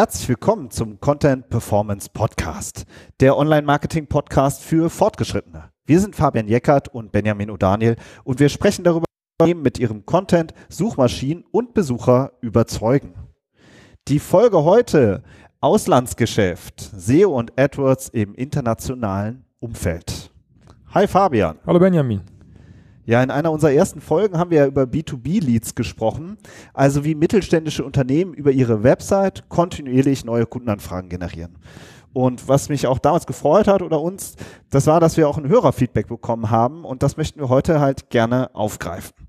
Herzlich willkommen zum Content Performance Podcast, der Online-Marketing-Podcast für Fortgeschrittene. Wir sind Fabian Jeckert und Benjamin O'Daniel und wir sprechen darüber, wie mit ihrem Content Suchmaschinen und Besucher überzeugen. Die Folge heute Auslandsgeschäft, SEO und AdWords im internationalen Umfeld. Hi Fabian. Hallo Benjamin. Ja, in einer unserer ersten Folgen haben wir ja über B2B-Leads gesprochen, also wie mittelständische Unternehmen über ihre Website kontinuierlich neue Kundenanfragen generieren. Und was mich auch damals gefreut hat oder uns, das war, dass wir auch ein Hörerfeedback bekommen haben und das möchten wir heute halt gerne aufgreifen.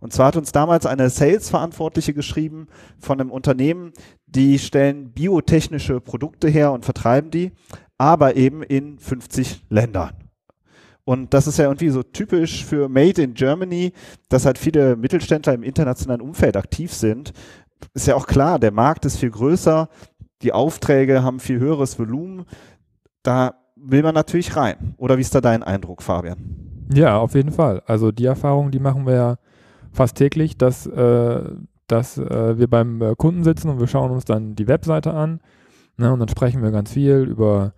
Und zwar hat uns damals eine Sales-Verantwortliche geschrieben von einem Unternehmen, die stellen biotechnische Produkte her und vertreiben die, aber eben in 50 Ländern. Und das ist ja irgendwie so typisch für Made in Germany, dass halt viele Mittelständler im internationalen Umfeld aktiv sind. Ist ja auch klar, der Markt ist viel größer, die Aufträge haben viel höheres Volumen. Da will man natürlich rein. Oder wie ist da dein Eindruck, Fabian? Ja, auf jeden Fall. Also die Erfahrung, die machen wir ja fast täglich, dass, äh, dass äh, wir beim äh, Kunden sitzen und wir schauen uns dann die Webseite an. Ne, und dann sprechen wir ganz viel über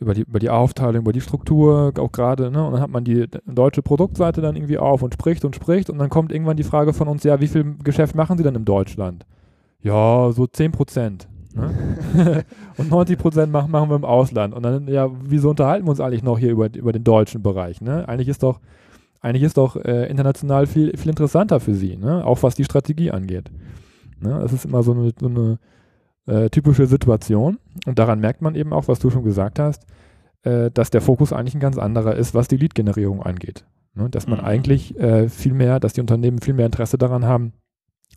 über die, über die Aufteilung, über die Struktur, auch gerade, ne? Und dann hat man die deutsche Produktseite dann irgendwie auf und spricht und spricht und dann kommt irgendwann die Frage von uns, ja, wie viel Geschäft machen Sie denn in Deutschland? Ja, so 10 Prozent. Ne? und 90 Prozent machen, machen wir im Ausland. Und dann, ja, wieso unterhalten wir uns eigentlich noch hier über, über den deutschen Bereich? Ne? Eigentlich ist doch, eigentlich ist doch äh, international viel, viel interessanter für Sie, ne? auch was die Strategie angeht. Ne? Das ist immer so eine, so eine äh, typische Situation. Und daran merkt man eben auch, was du schon gesagt hast, äh, dass der Fokus eigentlich ein ganz anderer ist, was die Lead-Generierung angeht. Ne? Dass man mhm. eigentlich äh, viel mehr, dass die Unternehmen viel mehr Interesse daran haben,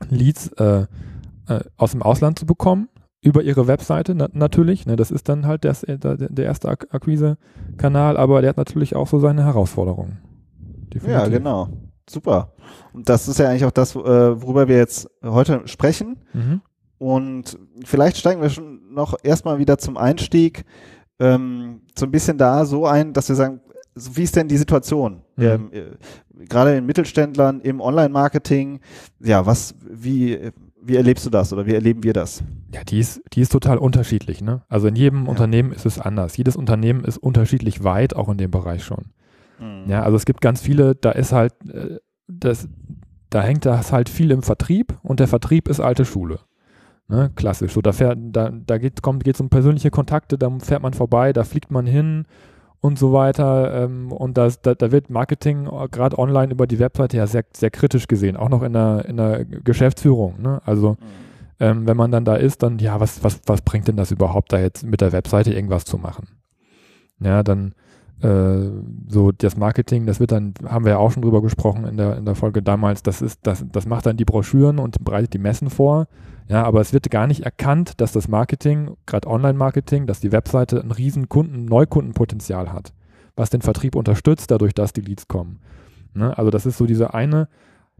Leads äh, aus dem Ausland zu bekommen, über ihre Webseite na natürlich. Ne? Das ist dann halt das, der, der erste Ak Akquise-Kanal, aber der hat natürlich auch so seine Herausforderungen. Definitiv. Ja, genau. Super. Und das ist ja eigentlich auch das, worüber wir jetzt heute sprechen. Mhm. Und vielleicht steigen wir schon noch erstmal wieder zum Einstieg ähm, so ein bisschen da so ein, dass wir sagen, wie ist denn die Situation? Mhm. Ähm, äh, gerade in Mittelständlern im Online-Marketing, ja, was, wie, wie erlebst du das oder wie erleben wir das? Ja, die ist, die ist total unterschiedlich, ne? Also in jedem ja. Unternehmen ist es anders. Jedes Unternehmen ist unterschiedlich weit, auch in dem Bereich schon. Mhm. Ja, also es gibt ganz viele, da ist halt, äh, das, da hängt das halt viel im Vertrieb und der Vertrieb ist alte Schule. Ne, klassisch. So, da fährt, da, da geht geht's um persönliche Kontakte, da fährt man vorbei, da fliegt man hin und so weiter. Ähm, und das, da, da wird Marketing gerade online über die Webseite ja sehr, sehr kritisch gesehen, auch noch in der, in der Geschäftsführung. Ne? Also mhm. ähm, wenn man dann da ist, dann, ja, was, was, was bringt denn das überhaupt, da jetzt mit der Webseite irgendwas zu machen? Ja, dann äh, so das Marketing, das wird dann, haben wir ja auch schon drüber gesprochen in der, in der Folge damals, das ist, das, das macht dann die Broschüren und bereitet die Messen vor. Ja, aber es wird gar nicht erkannt, dass das Marketing, gerade Online-Marketing, dass die Webseite ein riesen Kunden, Neukundenpotenzial hat, was den Vertrieb unterstützt, dadurch, dass die Leads kommen. Ne? Also das ist so diese eine,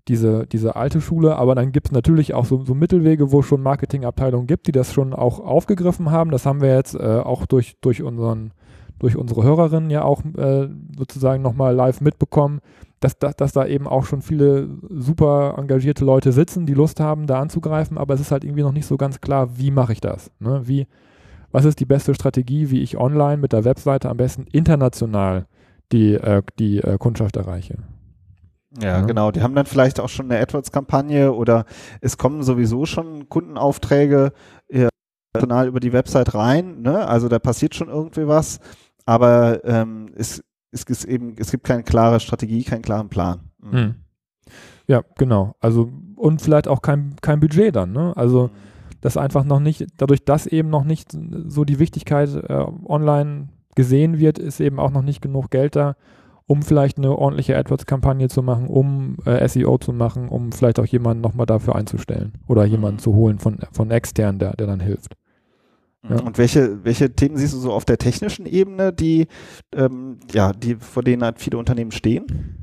diese, diese alte Schule, aber dann gibt es natürlich auch so, so Mittelwege, wo schon Marketingabteilungen gibt, die das schon auch aufgegriffen haben. Das haben wir jetzt äh, auch durch, durch unseren durch unsere Hörerinnen ja auch äh, sozusagen nochmal live mitbekommen, dass, dass, dass da eben auch schon viele super engagierte Leute sitzen, die Lust haben, da anzugreifen, aber es ist halt irgendwie noch nicht so ganz klar, wie mache ich das? Ne? Wie, was ist die beste Strategie, wie ich online mit der Webseite am besten international die, äh, die äh, Kundschaft erreiche? Ja, ja, genau. Die haben dann vielleicht auch schon eine AdWords-Kampagne oder es kommen sowieso schon Kundenaufträge äh, über die Website rein. Ne? Also da passiert schon irgendwie was aber ähm, es, es, ist eben, es gibt keine klare Strategie, keinen klaren Plan. Mhm. Mhm. Ja, genau. Also und vielleicht auch kein, kein Budget dann, ne? Also mhm. das einfach noch nicht, dadurch, dass eben noch nicht so die Wichtigkeit äh, online gesehen wird, ist eben auch noch nicht genug Geld da, um vielleicht eine ordentliche AdWords-Kampagne zu machen, um äh, SEO zu machen, um vielleicht auch jemanden nochmal dafür einzustellen oder jemanden mhm. zu holen von, von extern, der, der dann hilft. Ja. Und welche, welche Themen siehst du so auf der technischen Ebene, die, ähm, ja, die, vor denen halt viele Unternehmen stehen?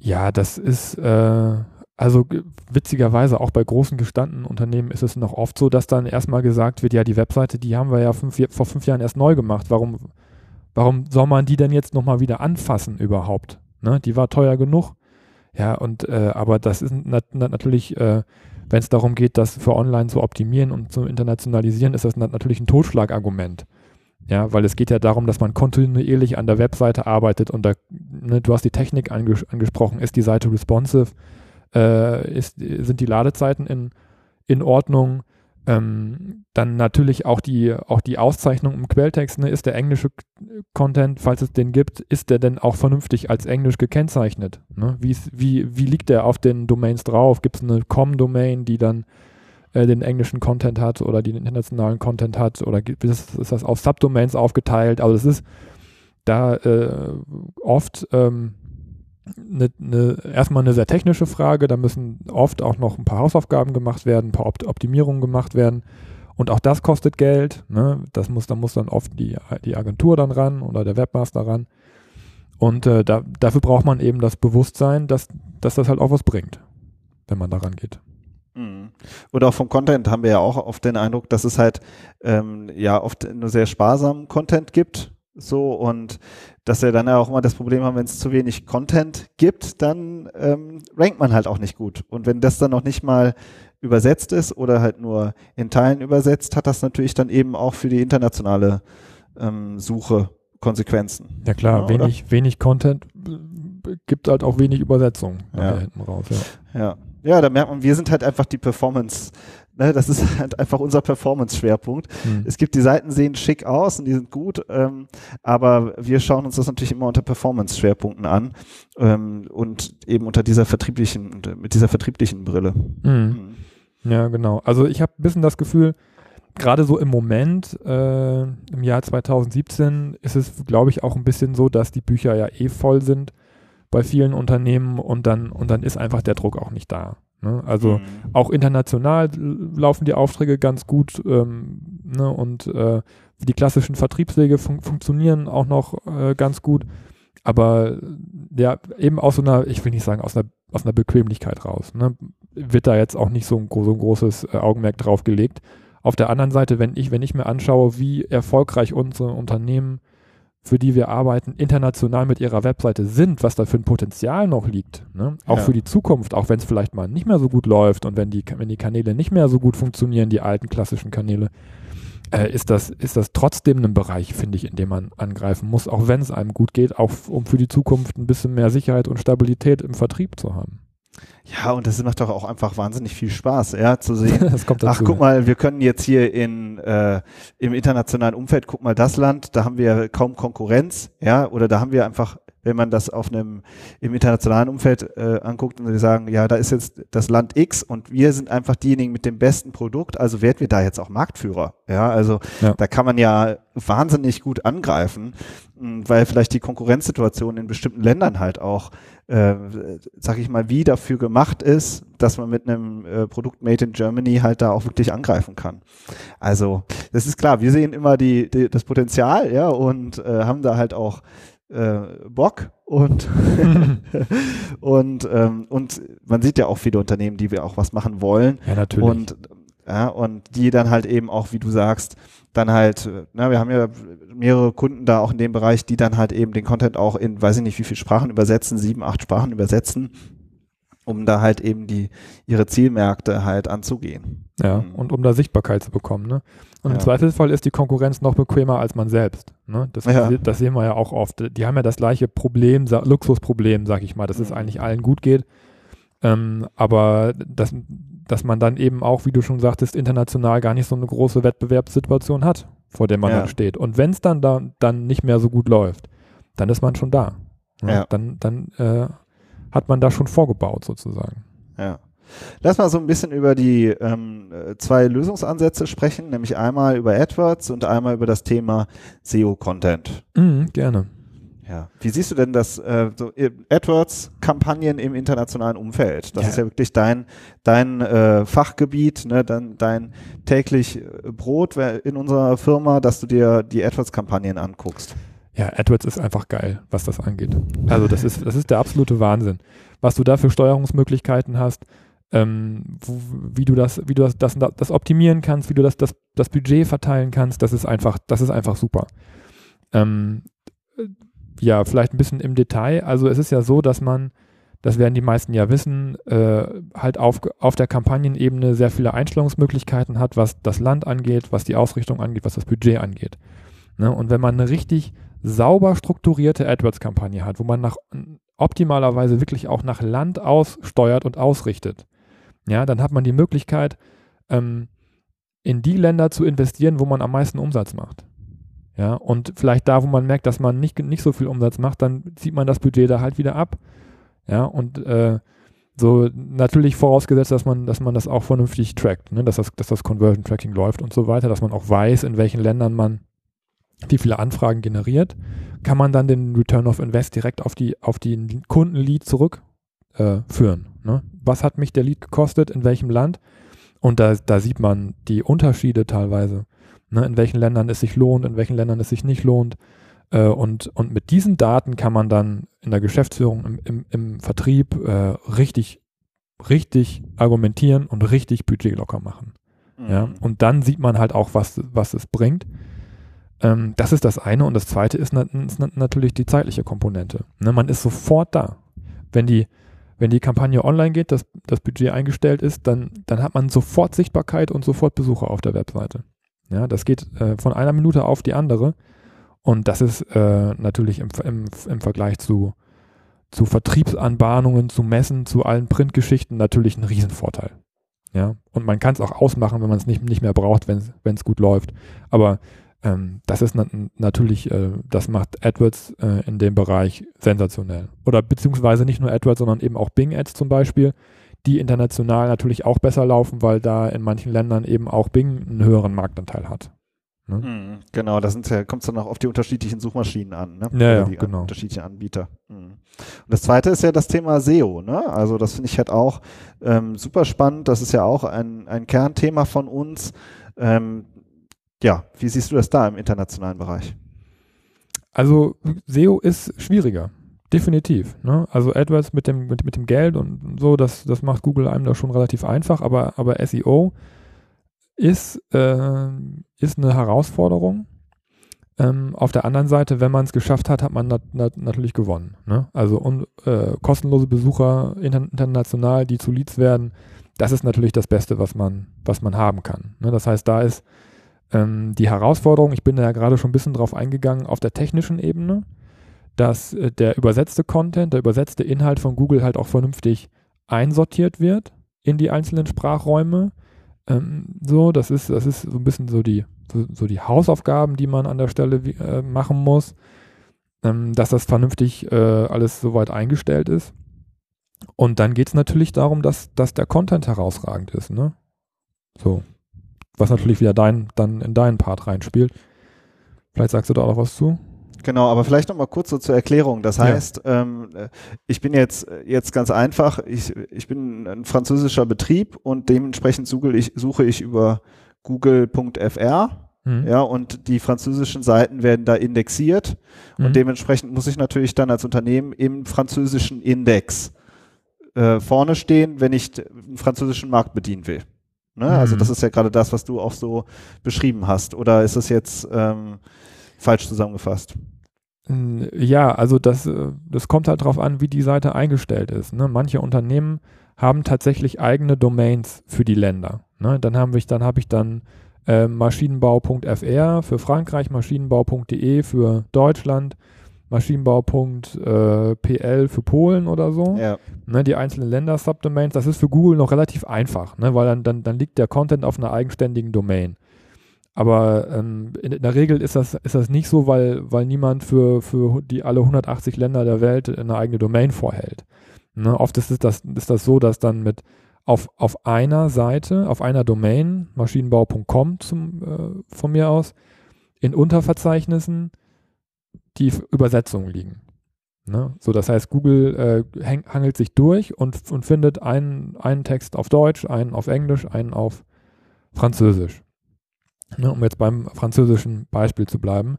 Ja, das ist, äh, also witzigerweise auch bei großen gestandenen Unternehmen ist es noch oft so, dass dann erstmal gesagt wird, ja, die Webseite, die haben wir ja fünf, vor fünf Jahren erst neu gemacht. Warum, warum soll man die denn jetzt nochmal wieder anfassen überhaupt? Ne? Die war teuer genug. Ja, und äh, aber das ist nat nat natürlich äh, Wenn es darum geht, das für online zu optimieren und zu internationalisieren, ist das natürlich ein Totschlagargument. Ja, weil es geht ja darum, dass man kontinuierlich an der Webseite arbeitet und da, ne, du hast die Technik anges angesprochen, ist die Seite responsive, äh, ist, sind die Ladezeiten in, in Ordnung, ähm, dann natürlich auch die, auch die Auszeichnung im Quelltext, ne, ist der englische Content, falls es den gibt, ist der denn auch vernünftig als Englisch gekennzeichnet? Ne? Wie, wie, wie liegt der auf den Domains drauf? Gibt es eine Com-Domain, die dann äh, den englischen Content hat oder den internationalen Content hat oder gibt, ist, ist das auf Subdomains aufgeteilt? Also es ist da äh, oft ähm, eine, eine, erstmal eine sehr technische Frage. Da müssen oft auch noch ein paar Hausaufgaben gemacht werden, ein paar Opt Optimierungen gemacht werden. Und auch das kostet Geld. Ne? Das muss, da muss dann oft die, die Agentur dann ran oder der Webmaster ran. Und äh, da, dafür braucht man eben das Bewusstsein, dass, dass das halt auch was bringt, wenn man daran geht. Mhm. Und auch vom Content haben wir ja auch oft den Eindruck, dass es halt ähm, ja oft nur sehr sparsamen Content gibt so und dass wir dann ja auch immer das Problem haben, wenn es zu wenig Content gibt, dann ähm, rankt man halt auch nicht gut. Und wenn das dann noch nicht mal übersetzt ist oder halt nur in Teilen übersetzt, hat das natürlich dann eben auch für die internationale ähm, Suche Konsequenzen. Ja klar, ja, wenig, wenig Content äh, gibt halt auch wenig Übersetzung ja. hinten raus. Ja. ja. Ja, da merkt man, wir sind halt einfach die Performance Ne, das ist halt einfach unser Performance-Schwerpunkt. Mhm. Es gibt die Seiten sehen schick aus und die sind gut, ähm, aber wir schauen uns das natürlich immer unter Performance-Schwerpunkten an ähm, und eben unter dieser vertrieblichen, mit dieser vertrieblichen Brille. Mhm. Mhm. Ja, genau. Also ich habe ein bisschen das Gefühl, gerade so im Moment, äh, im Jahr 2017, ist es, glaube ich, auch ein bisschen so, dass die Bücher ja eh voll sind bei vielen Unternehmen und dann, und dann ist einfach der Druck auch nicht da. Ne? Also mhm. auch international laufen die Aufträge ganz gut ähm, ne? und äh, die klassischen Vertriebswege fun funktionieren auch noch äh, ganz gut. Aber ja, eben aus so einer, ich will nicht sagen, aus einer, aus einer Bequemlichkeit raus. Ne? Wird da jetzt auch nicht so ein, so ein großes äh, Augenmerk drauf gelegt. Auf der anderen Seite, wenn ich, wenn ich mir anschaue, wie erfolgreich unsere Unternehmen für die wir arbeiten, international mit ihrer Webseite sind, was da für ein Potenzial noch liegt. Ne? Auch ja. für die Zukunft, auch wenn es vielleicht mal nicht mehr so gut läuft und wenn die, wenn die Kanäle nicht mehr so gut funktionieren, die alten klassischen Kanäle, äh, ist, das, ist das trotzdem ein Bereich, finde ich, in dem man angreifen muss, auch wenn es einem gut geht, auch um für die Zukunft ein bisschen mehr Sicherheit und Stabilität im Vertrieb zu haben. Ja, und das macht doch auch einfach wahnsinnig viel Spaß, ja, zu sehen. Ach, guck mal, wir können jetzt hier in äh, im internationalen Umfeld, guck mal, das Land, da haben wir kaum Konkurrenz, ja, oder da haben wir einfach wenn man das auf einem im internationalen Umfeld äh, anguckt und sie sagen, ja, da ist jetzt das Land X und wir sind einfach diejenigen mit dem besten Produkt, also werden wir da jetzt auch Marktführer. Ja, also ja. da kann man ja wahnsinnig gut angreifen, weil vielleicht die Konkurrenzsituation in bestimmten Ländern halt auch äh, sag ich mal, wie dafür gemacht ist, dass man mit einem äh, Produkt Made in Germany halt da auch wirklich angreifen kann. Also, das ist klar, wir sehen immer die, die das Potenzial, ja, und äh, haben da halt auch äh, Bock und und ähm, und man sieht ja auch viele Unternehmen, die wir auch was machen wollen. Ja, natürlich. Und ja, und die dann halt eben auch, wie du sagst, dann halt, na, wir haben ja mehrere Kunden da auch in dem Bereich, die dann halt eben den Content auch in, weiß ich nicht, wie viele Sprachen übersetzen, sieben, acht Sprachen übersetzen, um da halt eben die, ihre Zielmärkte halt anzugehen. Ja, mhm. und um da Sichtbarkeit zu bekommen, ne? Und ja. im Zweifelsfall ist die Konkurrenz noch bequemer als man selbst. Ne? Das, ja. das sehen wir ja auch oft. Die haben ja das gleiche Problem, Luxusproblem, sag ich mal, dass mhm. es eigentlich allen gut geht. Ähm, aber das, dass man dann eben auch, wie du schon sagtest, international gar nicht so eine große Wettbewerbssituation hat, vor der man ja. dann steht. Und wenn es dann, da, dann nicht mehr so gut läuft, dann ist man schon da. Ne? Dann, dann äh, hat man da schon vorgebaut sozusagen. Ja. Lass mal so ein bisschen über die ähm, zwei Lösungsansätze sprechen, nämlich einmal über AdWords und einmal über das Thema SEO-Content. Mhm, gerne. Ja. Wie siehst du denn das äh, so AdWords-Kampagnen im internationalen Umfeld? Das ja. ist ja wirklich dein dein äh, Fachgebiet, ne, dein, dein täglich äh, Brot in unserer Firma, dass du dir die AdWords-Kampagnen anguckst. Ja, AdWords ist einfach geil, was das angeht. Also das ist das ist der absolute Wahnsinn, was du da für Steuerungsmöglichkeiten hast. Ähm, wo, wie du das, wie du das, das, das optimieren kannst, wie du das, das, das Budget verteilen kannst, das ist einfach, das ist einfach super. Ähm, ja, vielleicht ein bisschen im Detail. Also es ist ja so, dass man, das werden die meisten ja wissen, äh, halt auf, auf der Kampagnenebene sehr viele Einstellungsmöglichkeiten hat, was das Land angeht, was die Ausrichtung angeht, was das Budget angeht. Ne? Und wenn man eine richtig sauber strukturierte AdWords-Kampagne hat, wo man nach optimalerweise wirklich auch nach Land aussteuert und ausrichtet, ja, dann hat man die Möglichkeit, ähm, in die Länder zu investieren, wo man am meisten Umsatz macht. Ja, und vielleicht da, wo man merkt, dass man nicht, nicht so viel Umsatz macht, dann zieht man das Budget da halt wieder ab. Ja, und äh, so natürlich vorausgesetzt, dass man, dass man das auch vernünftig trackt, ne? dass, das, dass das Conversion Tracking läuft und so weiter, dass man auch weiß, in welchen Ländern man wie viele Anfragen generiert, kann man dann den Return of Invest direkt auf die, auf den Kundenlead zurückführen. Äh, ne? Was hat mich der Lead gekostet, in welchem Land? Und da, da sieht man die Unterschiede teilweise, ne? in welchen Ländern es sich lohnt, in welchen Ländern es sich nicht lohnt. Äh, und, und mit diesen Daten kann man dann in der Geschäftsführung, im, im, im Vertrieb äh, richtig, richtig argumentieren und richtig Budget locker machen. Mhm. Ja? Und dann sieht man halt auch, was, was es bringt. Ähm, das ist das eine. Und das zweite ist natürlich die zeitliche Komponente. Ne, man ist sofort da. Wenn die, wenn die Kampagne online geht, das, das Budget eingestellt ist, dann, dann hat man sofort Sichtbarkeit und sofort Besucher auf der Webseite. Ja, das geht äh, von einer Minute auf die andere. Und das ist äh, natürlich im, im, im Vergleich zu, zu Vertriebsanbahnungen, zu Messen, zu allen Printgeschichten natürlich ein Riesenvorteil. Ja, und man kann es auch ausmachen, wenn man es nicht, nicht mehr braucht, wenn es gut läuft. Aber ähm, das ist na natürlich, äh, das macht AdWords äh, in dem Bereich sensationell. Oder beziehungsweise nicht nur AdWords, sondern eben auch Bing Ads zum Beispiel, die international natürlich auch besser laufen, weil da in manchen Ländern eben auch Bing einen höheren Marktanteil hat. Ne? Mhm, genau, da ja, kommt es dann auch auf die unterschiedlichen Suchmaschinen an, ne? Ja, ja die genau. unterschiedlichen Anbieter. Mhm. Und das zweite ist ja das Thema SEO, ne? Also das finde ich halt auch ähm, super spannend. Das ist ja auch ein, ein Kernthema von uns. Ähm, ja, wie siehst du das da im internationalen Bereich? Also SEO ist schwieriger. Definitiv. Ne? Also AdWords mit dem, mit, mit dem Geld und so, das, das macht Google einem da schon relativ einfach, aber, aber SEO ist, äh, ist eine Herausforderung. Ähm, auf der anderen Seite, wenn man es geschafft hat, hat man nat nat natürlich gewonnen. Ne? Also un, äh, kostenlose Besucher inter international, die zu Leads werden, das ist natürlich das Beste, was man, was man haben kann. Ne? Das heißt, da ist ähm, die Herausforderung, ich bin da ja gerade schon ein bisschen drauf eingegangen, auf der technischen Ebene, dass äh, der übersetzte Content, der übersetzte Inhalt von Google halt auch vernünftig einsortiert wird in die einzelnen Sprachräume. Ähm, so, das ist, das ist so ein bisschen so die, so, so die Hausaufgaben, die man an der Stelle äh, machen muss, ähm, dass das vernünftig äh, alles soweit eingestellt ist. Und dann geht es natürlich darum, dass, dass der Content herausragend ist, ne? So was natürlich wieder dein, dann in deinen Part reinspielt. Vielleicht sagst du da auch noch was zu? Genau, aber vielleicht noch mal kurz so zur Erklärung. Das heißt, ja. ähm, ich bin jetzt jetzt ganz einfach. Ich, ich bin ein französischer Betrieb und dementsprechend suche ich, suche ich über Google.fr. Mhm. Ja, und die französischen Seiten werden da indexiert mhm. und dementsprechend muss ich natürlich dann als Unternehmen im französischen Index äh, vorne stehen, wenn ich den französischen Markt bedienen will. Ne? Also mhm. Also das ist ja gerade das, was du auch so beschrieben hast. Oder ist das jetzt ähm, falsch zusammengefasst? Ja, also das, äh, das kommt halt darauf an, wie die Seite eingestellt ist. Ne? Manche Unternehmen haben tatsächlich eigene Domains für die Länder. Ne? Dann habe ich dann, hab ich dann äh, Maschinenbau.fr für Frankreich, Maschinenbau.de für Deutschland, Maschinenbau.pl äh, für Polen oder so. Ja. Ne, die einzelnen Länder-Subdomains, das ist für Google noch relativ einfach, ne, weil dann, dann, dann liegt der Content auf einer eigenständigen Domain. Aber ähm, in, in, der Regel ist das, ist das nicht so, weil, weil niemand für, für die alle 180 Länder der Welt eine eigene Domain vorhält. Ne, oft ist, das, ist das so, dass dann mit auf, auf einer Seite, auf einer Domain, maschinenbau.com zum, äh, von mir aus, in Unterverzeichnissen die Übersetzungen liegen. Ne? So, das heißt, Google äh, häng, hangelt sich durch und, und findet einen, einen Text auf Deutsch, einen auf Englisch, einen auf Französisch. Ne? Um jetzt beim französischen Beispiel zu bleiben,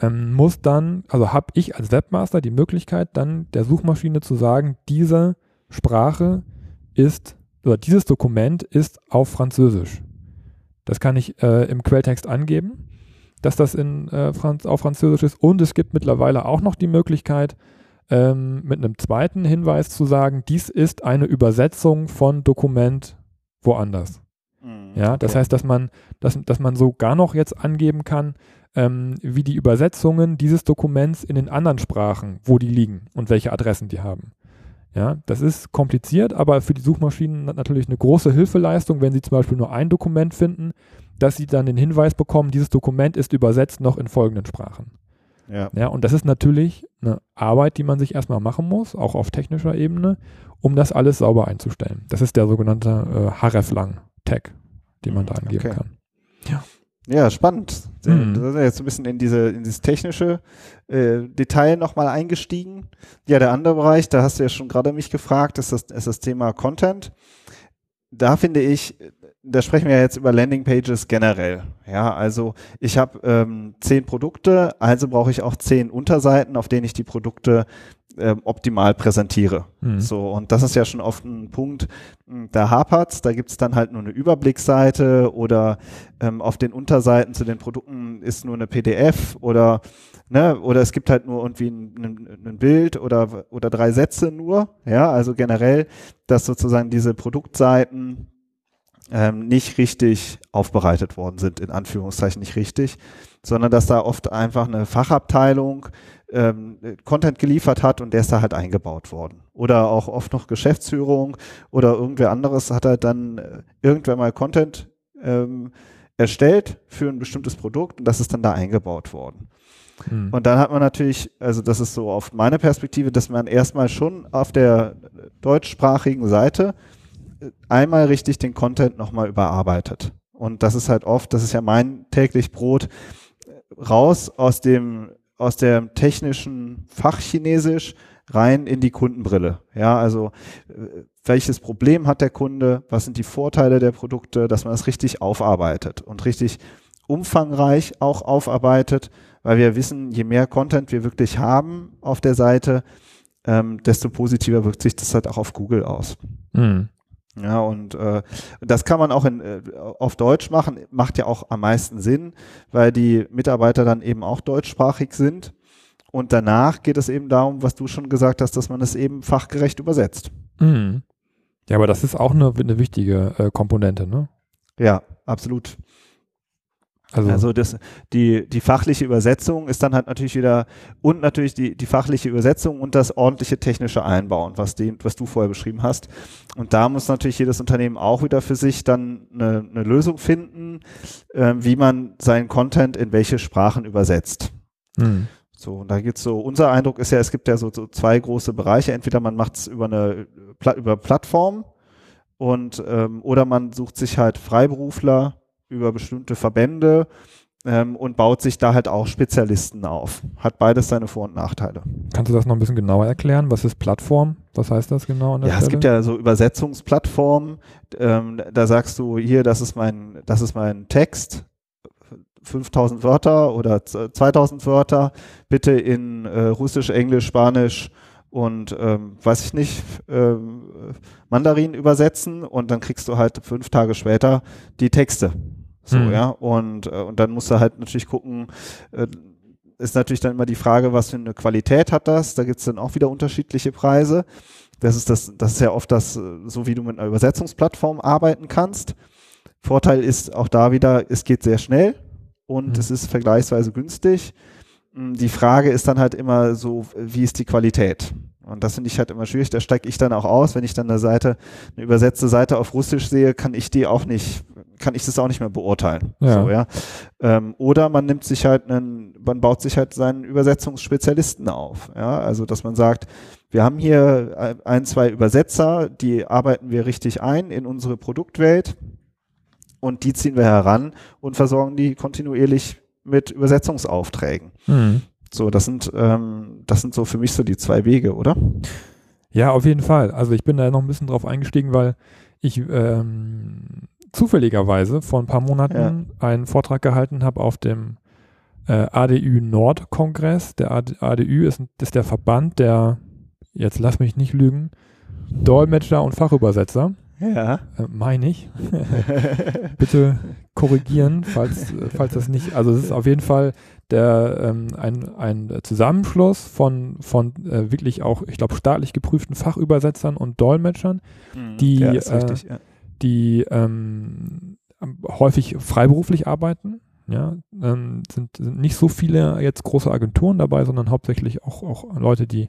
ähm, muss dann, also habe ich als Webmaster die Möglichkeit, dann der Suchmaschine zu sagen, diese Sprache ist, oder dieses Dokument ist auf Französisch. Das kann ich äh, im Quelltext angeben dass das in, äh, Franz auf Französisch ist. Und es gibt mittlerweile auch noch die Möglichkeit, ähm, mit einem zweiten Hinweis zu sagen, dies ist eine Übersetzung von Dokument woanders. Mhm, ja, das okay. heißt, dass man, dass, dass man sogar noch jetzt angeben kann, ähm, wie die Übersetzungen dieses Dokuments in den anderen Sprachen, wo die liegen und welche Adressen die haben. Ja, das ist kompliziert, aber für die Suchmaschinen natürlich eine große Hilfeleistung, wenn sie zum Beispiel nur ein Dokument finden, dass sie dann den Hinweis bekommen, dieses Dokument ist übersetzt noch in folgenden Sprachen. Ja. ja. Und das ist natürlich eine Arbeit, die man sich erstmal machen muss, auch auf technischer Ebene, um das alles sauber einzustellen. Das ist der sogenannte äh, hreflang-Tag, den man da angeben okay. kann. Ja. Ja, spannend. Mhm. Da sind wir jetzt ein bisschen in diese in dieses technische äh, Detail nochmal eingestiegen. Ja, der andere Bereich, da hast du ja schon gerade mich gefragt, ist das, ist das Thema Content. Da finde ich, da sprechen wir jetzt über Landingpages generell. Ja, also ich habe ähm, zehn Produkte, also brauche ich auch zehn Unterseiten, auf denen ich die Produkte ähm, optimal präsentiere. Mhm. So, und das ist ja schon oft ein Punkt, hm, da hapert's, da gibt's dann halt nur eine Überblicksseite oder ähm, auf den Unterseiten zu den Produkten ist nur eine PDF oder ne, oder es gibt halt nur irgendwie ein, ein, ein Bild oder oder drei Sätze nur, ja, also generell, dass sozusagen diese Produktseiten ähm, nicht richtig aufbereitet worden sind, in Anführungszeichen nicht richtig, sondern dass da oft einfach eine Fachabteilung ähm, Content geliefert hat und der ist da halt eingebaut worden. Oder auch oft noch Geschäftsführung oder irgendwer anderes hat halt dann äh, irgendwer mal Content ähm, erstellt für ein bestimmtes Produkt und das ist dann da eingebaut worden. Hm. Und dann hat man natürlich, also das ist so auf meine Perspektive, dass man erstmal schon auf der deutschsprachigen Seite einmal richtig den Content nochmal überarbeitet. Und das ist halt oft, das ist ja mein täglich Brot, raus aus dem, aus dem technischen Fachchinesisch rein in die Kundenbrille. Ja, also welches Problem hat der Kunde? Was sind die Vorteile der Produkte? Dass man das richtig aufarbeitet und richtig umfangreich auch aufarbeitet, weil wir wissen, je mehr Content wir wirklich haben auf der Seite, ähm, desto positiver wirkt sich das halt auch auf Google aus. Mhm. Ja, und äh, das kann man auch in, äh, auf Deutsch machen, macht ja auch am meisten Sinn, weil die Mitarbeiter dann eben auch deutschsprachig sind. Und danach geht es eben darum, was du schon gesagt hast, dass man es eben fachgerecht übersetzt. Mhm. Ja, aber das ist auch eine, eine wichtige äh, Komponente, ne? Ja, absolut. Also, also das, die, die fachliche Übersetzung ist dann halt natürlich wieder und natürlich die, die fachliche Übersetzung und das ordentliche technische Einbauen, was, die, was du vorher beschrieben hast. Und da muss natürlich jedes Unternehmen auch wieder für sich dann eine, eine Lösung finden, äh, wie man seinen Content in welche Sprachen übersetzt. Mhm. So, und da gibt's so, unser Eindruck ist ja, es gibt ja so, so zwei große Bereiche. Entweder man macht es über eine über Plattform und ähm, oder man sucht sich halt Freiberufler über bestimmte Verbände ähm, und baut sich da halt auch Spezialisten auf. Hat beides seine Vor- und Nachteile. Kannst du das noch ein bisschen genauer erklären? Was ist Plattform? Was heißt das genau? ja, Stelle? es gibt ja so Übersetzungsplattformen. Ähm, da sagst du hier, das ist mein, das ist mein Text. 5000 Wörter oder 2000 Wörter, bitte in äh, Russisch, Englisch, Spanisch und ähm, weiß ich nicht, ähm, Mandarin übersetzen und dann kriegst du halt fünf Tage später die Texte. So, mhm. ja. Und, äh, und dann musst du halt natürlich gucken, äh, ist natürlich dann immer die Frage, was für eine Qualität hat das? Da gibt's dann auch wieder unterschiedliche Preise. Das ist das, das ist ja oft das, äh, so wie du mit einer Übersetzungsplattform arbeiten kannst. Vorteil ist auch da wieder, es geht sehr schnell und mhm. es ist vergleichsweise günstig. Hm, die Frage ist dann halt immer so, wie ist die Qualität? Und das finde ich halt immer schwierig. Da steige ich dann auch aus. Wenn ich dann eine Seite, eine übersetzte Seite auf Russisch sehe, kann ich die auch nicht, kann ich das auch nicht mehr beurteilen. Ja. So, ja. Ähm, oder man nimmt sich halt einen, man baut sich halt seinen Übersetzungsspezialisten auf. Ja, also dass man sagt, wir haben hier ein, zwei Übersetzer, die arbeiten wir richtig ein in unsere Produktwelt und die ziehen wir heran und versorgen die kontinuierlich mit Übersetzungsaufträgen. Mhm. So, das sind, ähm, das sind so für mich so die zwei Wege, oder? Ja, auf jeden Fall. Also ich bin da noch ein bisschen drauf eingestiegen, weil ich ähm, zufälligerweise vor ein paar Monaten ja. einen Vortrag gehalten habe auf dem äh, ADÜ Nord-Kongress. Der AD, ADÜ ist, ist der Verband der, jetzt lass mich nicht lügen, Dolmetscher und Fachübersetzer. Ja. Äh, Meine ich. Bitte korrigieren, falls, falls das nicht. Also es ist auf jeden Fall der, ähm, ein, ein Zusammenschluss von, von äh, wirklich auch, ich glaube, staatlich geprüften Fachübersetzern und Dolmetschern, Mhm. die, ja, ist äh, richtig, ja. Die ähm, häufig freiberuflich arbeiten. Ja, ähm, sind, sind nicht so viele jetzt große Agenturen dabei, sondern hauptsächlich auch, auch Leute, die,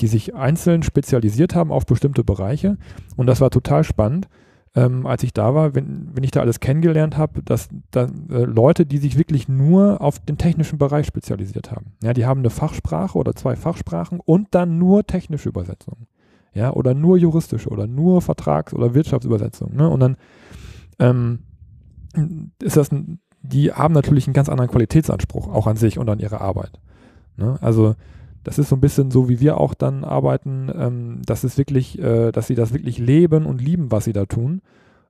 die sich einzeln spezialisiert haben auf bestimmte Bereiche. Und das war total spannend, ähm, als ich da war, wenn, wenn ich da alles kennengelernt habe, dass da, äh, Leute, die sich wirklich nur auf den technischen Bereich spezialisiert haben. Ja, die haben eine Fachsprache oder zwei Fachsprachen und dann nur technische Übersetzungen. Ja, oder nur juristische oder nur Vertrags- oder Wirtschaftsübersetzungen. Ne? Und dann ähm, ist das ein, die haben natürlich einen ganz anderen Qualitätsanspruch, auch an sich und an ihre Arbeit. Ne? Also das ist so ein bisschen so, wie wir auch dann arbeiten, ähm, dass es wirklich, äh, dass sie das wirklich leben und lieben, was sie da tun.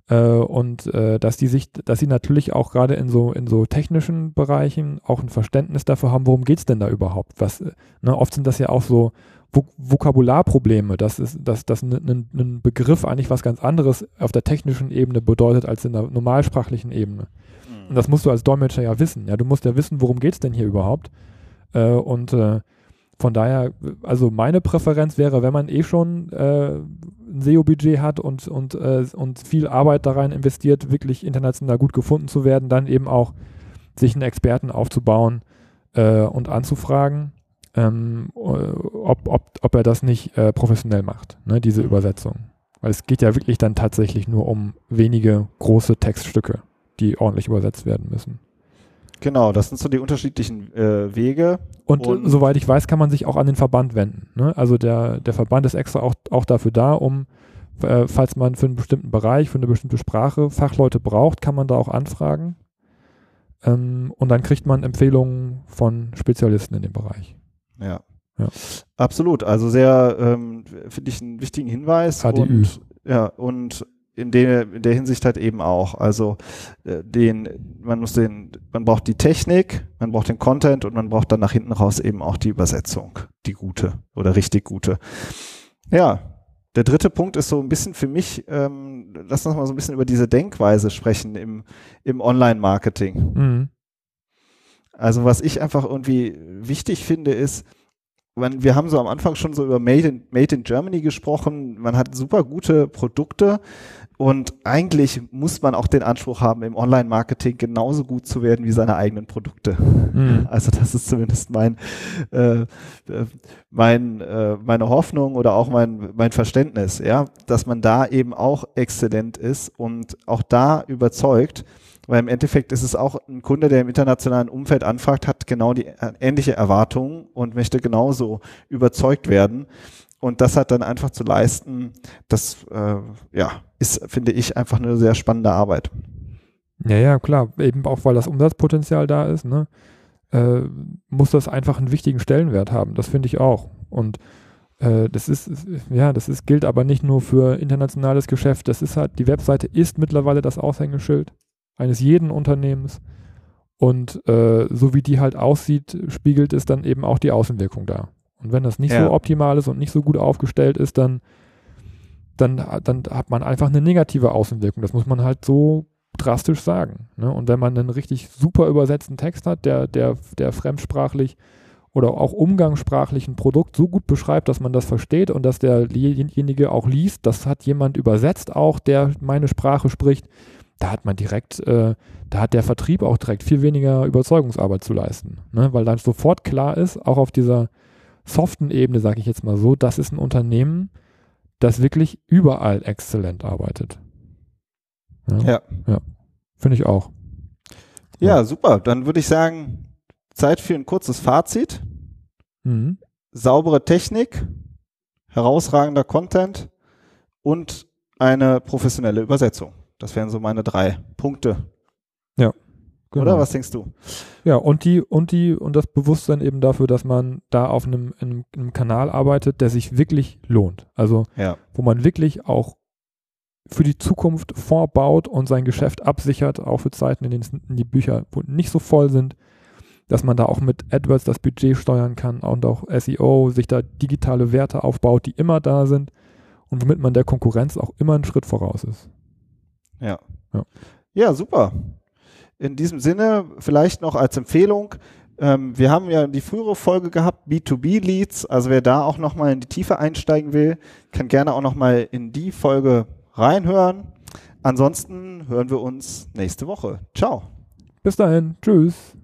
Äh, und äh, dass die sich, dass sie natürlich auch gerade in so, in so technischen Bereichen auch ein Verständnis dafür haben, worum geht's denn da überhaupt? Was, äh, ne, oft sind das ja auch so Vokabularprobleme, dass, ist, dass, dass ein, ein Begriff eigentlich was ganz anderes auf der technischen Ebene bedeutet als in der normalsprachlichen Ebene. Und das musst du als Dolmetscher ja wissen. Ja, du musst ja wissen, worum geht's denn hier überhaupt. Äh, und äh, von daher, also meine Präferenz wäre, wenn man eh schon äh, ein SEO-Budget hat und, und, äh, und viel Arbeit da rein investiert, wirklich international gut gefunden zu werden, dann eben auch sich einen Experten aufzubauen äh, und anzufragen, ähm, äh, ob, ob, ob er das nicht äh, professionell macht, ne, diese Übersetzung. Weil es geht ja wirklich dann tatsächlich nur um wenige große Textstücke, die ordentlich übersetzt werden müssen. Genau, das sind so die unterschiedlichen äh, Wege. Und, Und- äh, soweit ich weiß, kann man sich auch an den Verband wenden. Ne? Also der, der Verband ist extra auch, auch dafür da, um, äh, falls man für einen bestimmten Bereich, für eine bestimmte Sprache Fachleute braucht, kann man da auch anfragen. Ähm, und dann kriegt man Empfehlungen von Spezialisten in dem Bereich. Ja. Ja. Absolut. Also sehr, ähm, finde ich, einen wichtigen Hinweis. HDÜ. Und, ja, und in der, in der Hinsicht halt eben auch. Also äh, den, man muss den, man braucht die Technik, man braucht den Content und man braucht dann nach hinten raus eben auch die Übersetzung, die gute oder richtig gute. Ja, der dritte Punkt ist so ein bisschen für mich, ähm, lass uns mal so ein bisschen über diese Denkweise sprechen im, im Online-Marketing. Mhm. Also was ich einfach irgendwie wichtig finde, ist, man, wir haben so am Anfang schon so über Made in, Made in Germany gesprochen. Man hat super gute Produkte und eigentlich muss man auch den Anspruch haben, im Online-Marketing genauso gut zu werden wie seine eigenen Produkte. Mhm. Also das ist zumindest mein, äh, mein äh, meine Hoffnung oder auch mein, mein Verständnis, ja, dass man da eben auch exzellent ist und auch da überzeugt. Weil im Endeffekt ist es auch ein Kunde, der im internationalen Umfeld anfragt, hat genau die äh, ähnliche Erwartungen und möchte genauso überzeugt werden. Und das hat dann einfach zu leisten, das äh, ja, ist, finde ich, einfach eine sehr spannende Arbeit. Ja, ja, klar. Eben auch, weil das Umsatzpotenzial da ist, ne, äh, muss das einfach einen wichtigen Stellenwert haben. Das finde ich auch. Und äh, das ist- ja, das ist, gilt aber nicht nur für internationales Geschäft. Das ist halt, die Webseite ist mittlerweile das Aushängeschild eines jeden Unternehmens. Und äh, so wie die halt aussieht, spiegelt es dann eben auch die Außenwirkung da. Und wenn das nicht Ja. so optimal ist und nicht so gut aufgestellt ist, dann, dann, dann hat man einfach eine negative Außenwirkung. Das muss man halt so drastisch sagen. Ne? Und wenn man einen richtig super übersetzten Text hat, der, der, der fremdsprachlich oder auch umgangssprachlich ein Produkt so gut beschreibt, dass man das versteht und dass derjenige auch liest, das hat jemand übersetzt auch, der meine Sprache spricht, da hat man direkt, äh, da hat der Vertrieb auch direkt viel weniger Überzeugungsarbeit zu leisten. Ne? Weil dann sofort klar ist, auch auf dieser soften Ebene, sage ich jetzt mal so, das ist ein Unternehmen, das wirklich überall exzellent arbeitet. Ja. Finde ich auch. Ja, super. Dann würde ich sagen, Zeit für ein kurzes Fazit. Mhm. Saubere Technik, herausragender Content und eine professionelle Übersetzung. Das wären so meine drei Punkte. Genau. Oder was denkst du? Ja, und die, und die, und das Bewusstsein eben dafür, dass man da auf einem, in einem, in einem Kanal arbeitet, der sich wirklich lohnt. Also, Ja. wo man wirklich auch für die Zukunft vorbaut und sein Geschäft absichert, auch für Zeiten, in denen die Bücher nicht so voll sind, dass man da auch mit AdWords das Budget steuern kann und auch SEO, sich da digitale Werte aufbaut, die immer da sind und womit man der Konkurrenz auch immer einen Schritt voraus ist. Ja. Ja. Ja, super. In diesem Sinne, vielleicht noch als Empfehlung, ähm, wir haben ja die frühere Folge gehabt, B2B-Leads, also wer da auch nochmal in die Tiefe einsteigen will, kann gerne auch nochmal in die Folge reinhören. Ansonsten hören wir uns nächste Woche. Ciao. Bis dahin. Tschüss.